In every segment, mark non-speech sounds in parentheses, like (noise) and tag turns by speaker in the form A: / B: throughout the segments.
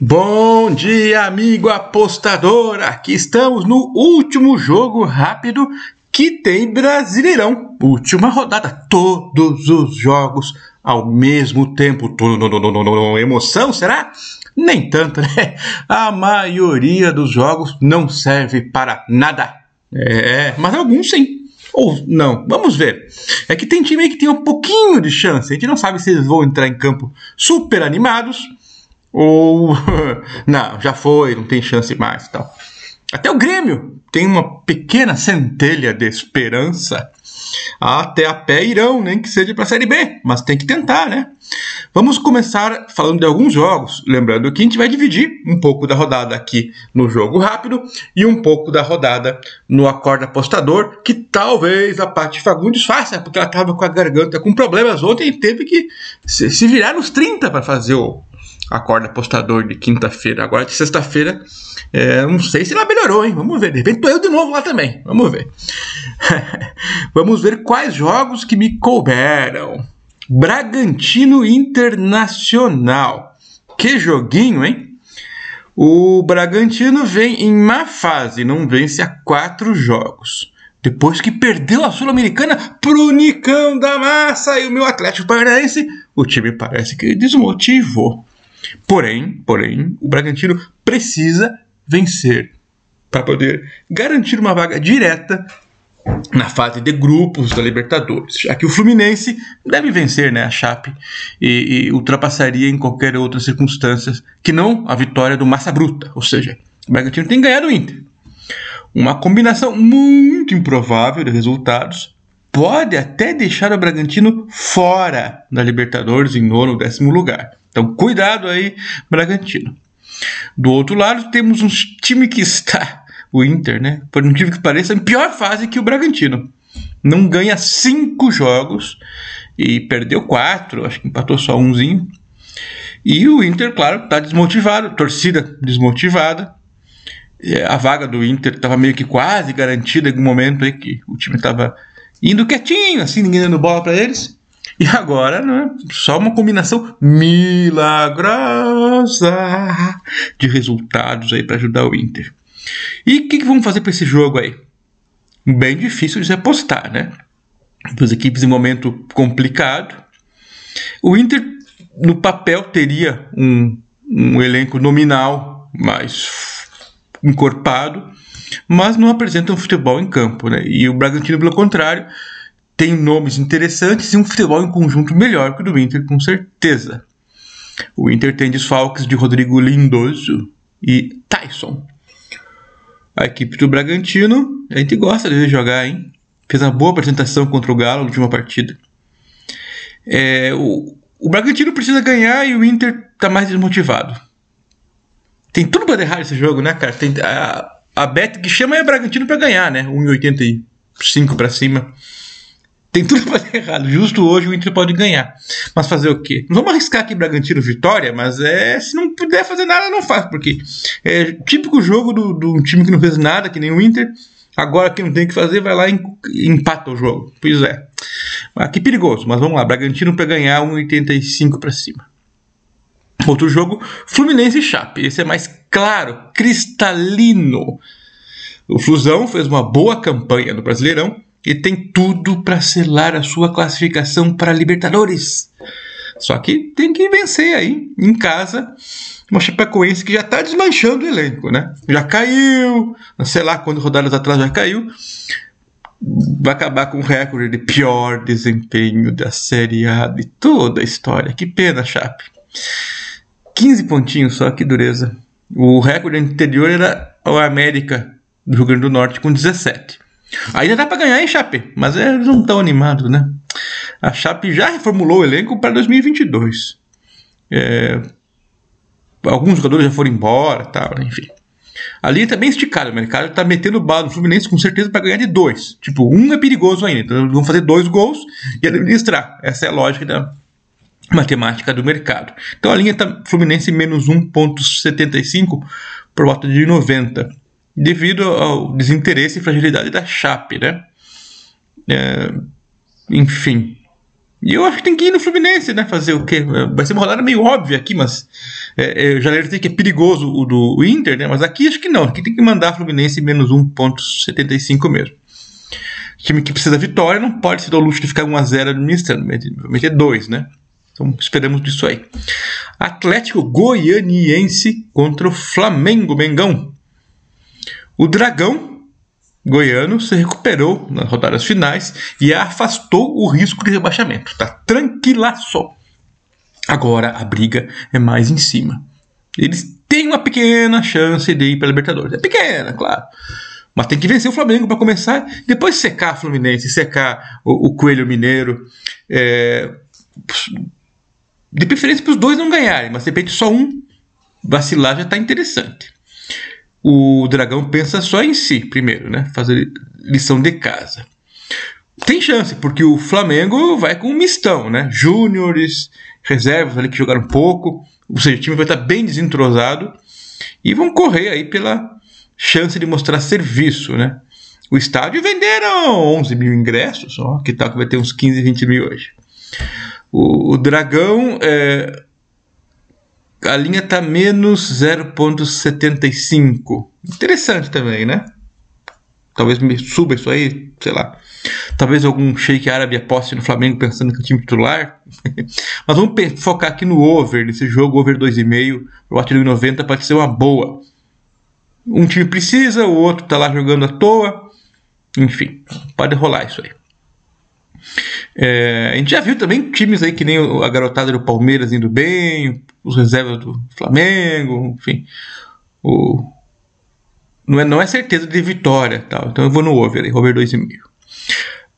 A: Bom dia, amigo apostador! Aqui estamos no último jogo rápido que tem Brasileirão. Última rodada, todos os jogos ao mesmo tempo. Emoção, será? Nem tanto, (laughs) né? A maioria dos jogos não serve para nada. É, mas alguns sim. Ou não, vamos ver. É que tem time aí que tem um pouquinho de chance. A gente não sabe se eles vão entrar em campo super animados ou (laughs) não, já foi, não tem chance mais e tal. Até o Grêmio tem uma pequena centelha de esperança. Até a pé irão, nem que seja para a Série B, mas tem que tentar, né? Vamos começar falando de alguns jogos, lembrando que a gente vai dividir um pouco da rodada aqui no jogo rápido e um pouco da rodada no acorde apostador, que talvez a Paty Fagundes faça, porque ela estava com a garganta com problemas ontem e teve que se virar nos 30 para fazer o, acorda apostador de quinta-feira. Agora de sexta-feira, é, não sei se ela melhorou, hein? Vamos ver. De repente tô eu de novo lá também. Vamos ver. (laughs) Vamos ver quais jogos que me couberam. Bragantino Internacional. Que joguinho, hein? O Bragantino vem em má fase, não vence há quatro jogos. Depois que perdeu a Sul-Americana pro Nicão da Massa e o meu Atlético Paranaense, o time parece que desmotivou. Porém, porém, o Bragantino precisa vencer para poder garantir uma vaga direta na fase de grupos da Libertadores, que o Fluminense deve vencer né, a Chape e, e ultrapassaria em qualquer outra circunstância que não a vitória do Massa Bruta, ou seja, o Bragantino tem ganhado o Inter. Uma combinação muito improvável de resultados pode até deixar o Bragantino fora da Libertadores em nono ou décimo lugar. Então, cuidado aí, Bragantino. Do outro lado, temos um time que está, o Inter, né? Por um time que pareça, em pior fase que o Bragantino. Não ganha cinco jogos e perdeu quatro, acho que empatou só umzinho. E o Inter, claro, está desmotivado, torcida desmotivada. A vaga do Inter estava meio que quase garantida em algum momento aí que o time estava indo quietinho, assim, ninguém dando bola para eles. E agora, né, só uma combinação milagrosa de resultados aí para ajudar o Inter. E o que, que, vamos fazer para esse jogo aí? Bem difícil de se apostar, né? Duas equipes em momento complicado. O Inter, no papel, teria um, um elenco nominal mais encorpado, mas não apresenta um futebol em campo, né? E o Bragantino, pelo contrário, tem nomes interessantes e um futebol em conjunto melhor que o do Inter, com certeza. O Inter tem desfalques de Rodrigo Lindoso e Tyson. A equipe do Bragantino, a gente gosta de ver jogar, hein? Fez uma boa apresentação contra o Galo na última partida. É, o, o Bragantino precisa ganhar e o Inter tá mais desmotivado. Tem tudo para errar esse jogo, né, cara? Tem, a, a bet que chama é Bragantino para ganhar, né? 1,85 para cima. Tem tudo para dar errado. Justo hoje o Inter pode ganhar. Mas fazer o quê? Não vamos arriscar aqui Bragantino vitória, mas é se não puder fazer nada, não faz. Porque é típico jogo do, do time que não fez nada, que nem o Inter. Agora que não tem o que fazer, vai lá e empata o jogo. Pois é. Aqui perigoso, mas vamos lá. Bragantino para ganhar 1,85 para cima. Outro jogo, Fluminense e Chape. Esse é mais claro, cristalino. O Flusão fez uma boa campanha no Brasileirão e tem tudo para selar a sua classificação para Libertadores. Só que tem que vencer aí, em casa, uma Chapecoense que já está desmanchando o elenco, né? Já caiu, sei lá quando rodadas atrás já caiu. Vai acabar com o recorde de pior desempenho da Série A de toda a história. Que pena, Chape. 15 pontinhos só, que dureza. O recorde anterior era o América do Rio Grande do Norte com 17. Ainda dá para ganhar, hein, Chape? Mas eles não estão animados, né? A Chape já reformulou o elenco para 2022. É, alguns jogadores já foram embora, tal, enfim. Ali tá bem esticado, o mercado tá metendo bala no Fluminense com certeza para ganhar de dois. Tipo, um é perigoso ainda, então vão fazer dois gols e administrar. Essa é a lógica da matemática do mercado. Então a linha tá Fluminense menos 1,75 por volta de 90 devido ao desinteresse e fragilidade da Chape, né? É, enfim, E eu acho que tem que ir no Fluminense, né? Fazer o quê? Vai ser uma rodada meio óbvia aqui, mas é, é, já alertei que é perigoso o do Inter, né? Mas aqui acho que não. Aqui tem que mandar Fluminense menos 1,75 mesmo. time que precisa da vitória não pode se dar o luxo de ficar 1x0 administrando. Meter 2, né? Então esperamos disso aí. Atlético Goianiense contra o Flamengo Mengão. O Dragão goiano se recuperou nas rodadas finais e afastou o risco de rebaixamento. Tá tranquilaço. Agora a briga é mais em cima. Eles têm uma pequena chance de ir para a Libertadores. É pequena, claro. Mas tem que vencer o Flamengo para começar. Depois secar a Fluminense, secar o, o Coelho Mineiro. É, de preferência para os dois não ganharem, mas de repente só um vacilar já está interessante o dragão pensa só em si primeiro, né? Fazer lição de casa. Tem chance, porque o Flamengo vai com um mistão, né? Júniores, reservas ali que jogaram pouco, ou seja, o time vai estar bem desentrosado e vão correr aí pela chance de mostrar serviço, né? O estádio venderam 11 mil ingressos, ó, que tal que vai ter uns 15, 20 mil hoje. O, o Dragão é, a linha está menos 0,75. Interessante também, né? Talvez me suba isso aí, sei lá. Talvez algum shake árabe aposte no Flamengo pensando que é o time titular. (laughs) Mas vamos focar aqui no over, nesse jogo over 2,5. O Atlético 90 pode ser uma boa. Um time precisa, o outro está lá jogando à toa. Enfim, pode rolar isso aí. É, a gente já viu também times aí que nem a garotada do Palmeiras indo bem, os reservas do Flamengo, enfim. O, não, é, não é certeza de vitória, tal. então eu vou no over, aí, over 2,5.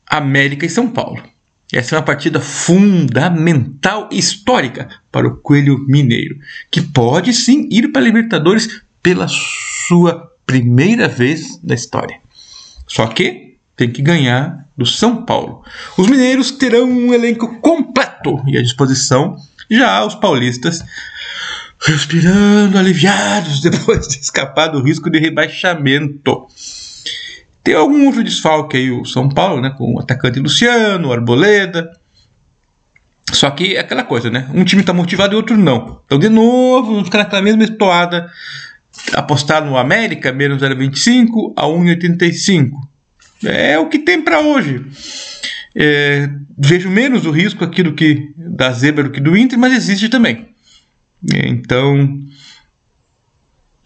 A: América e São Paulo. Essa é uma partida fundamental histórica para o Coelho Mineiro, que pode sim ir para a Libertadores pela sua primeira vez na história. Só que tem que ganhar do São Paulo. Os mineiros terão um elenco completo e à disposição. Já os paulistas respirando aliviados (laughs) depois de escapar do risco de rebaixamento. Tem algum outro desfalque aí, o São Paulo, né? Com o atacante Luciano, Arboleda. Só que é aquela coisa, né? Um time está motivado e outro não. Então, de novo, vamos ficar naquela mesma estoada. Apostar no América, menos 0,25 a 1,85. É o que tem para hoje. É, vejo menos o risco aqui do que da zebra do que do Inter, mas existe também. É, então.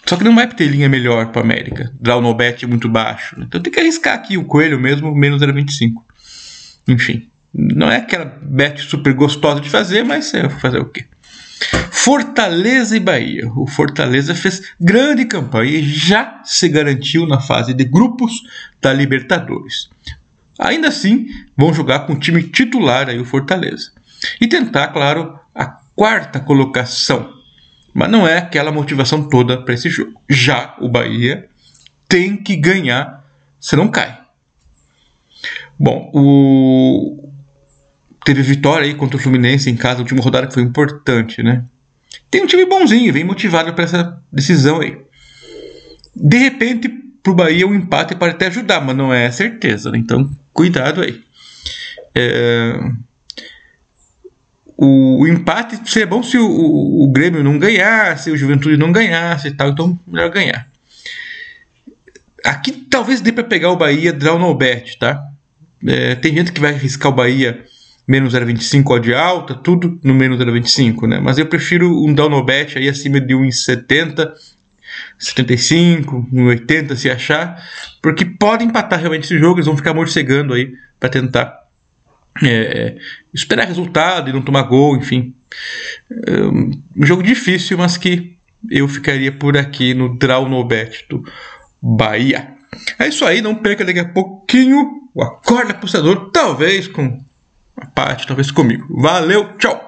A: Só que não vai ter linha melhor para América. Lá o Nobet é muito baixo. Então tem que arriscar aqui o coelho mesmo, menos 0,25. Enfim. Não é aquela bet super gostosa de fazer, mas é fazer o quê? Fortaleza e Bahia. O Fortaleza fez grande campanha e já se garantiu na fase de grupos da Libertadores. Ainda assim, vão jogar com o time titular aí o Fortaleza. E tentar, claro, a quarta colocação. Mas não é aquela motivação toda para esse jogo. Já o Bahia tem que ganhar, se não cai. Bom, o teve vitória aí contra o Fluminense em casa, última rodada que foi importante, né? Tem um time bonzinho, vem motivado para essa decisão aí. De repente, para o Bahia, um empate pode até ajudar, mas não é certeza. Né? Então, cuidado aí. É... O, o, empate seria bom se o, o, o, Grêmio não ganhasse, o Juventude não ganhasse e tal, então melhor ganhar. Aqui talvez dê para pegar o Bahia draw no bet, tá? É, tem gente que vai arriscar o Bahia menos 0,25 odd alta, tudo no menos 0,25, né? Mas eu prefiro um down no bet aí acima de 1,70, 75, 1,80 se achar, porque pode empatar realmente esse jogo, eles vão ficar morcegando aí para tentar é, esperar resultado e não tomar gol, enfim. É um jogo difícil, mas que eu ficaria por aqui no draw no bet do Bahia. É isso aí, não perca daqui a pouquinho o Acorda Apostador, talvez com parte, talvez comigo. Valeu, tchau!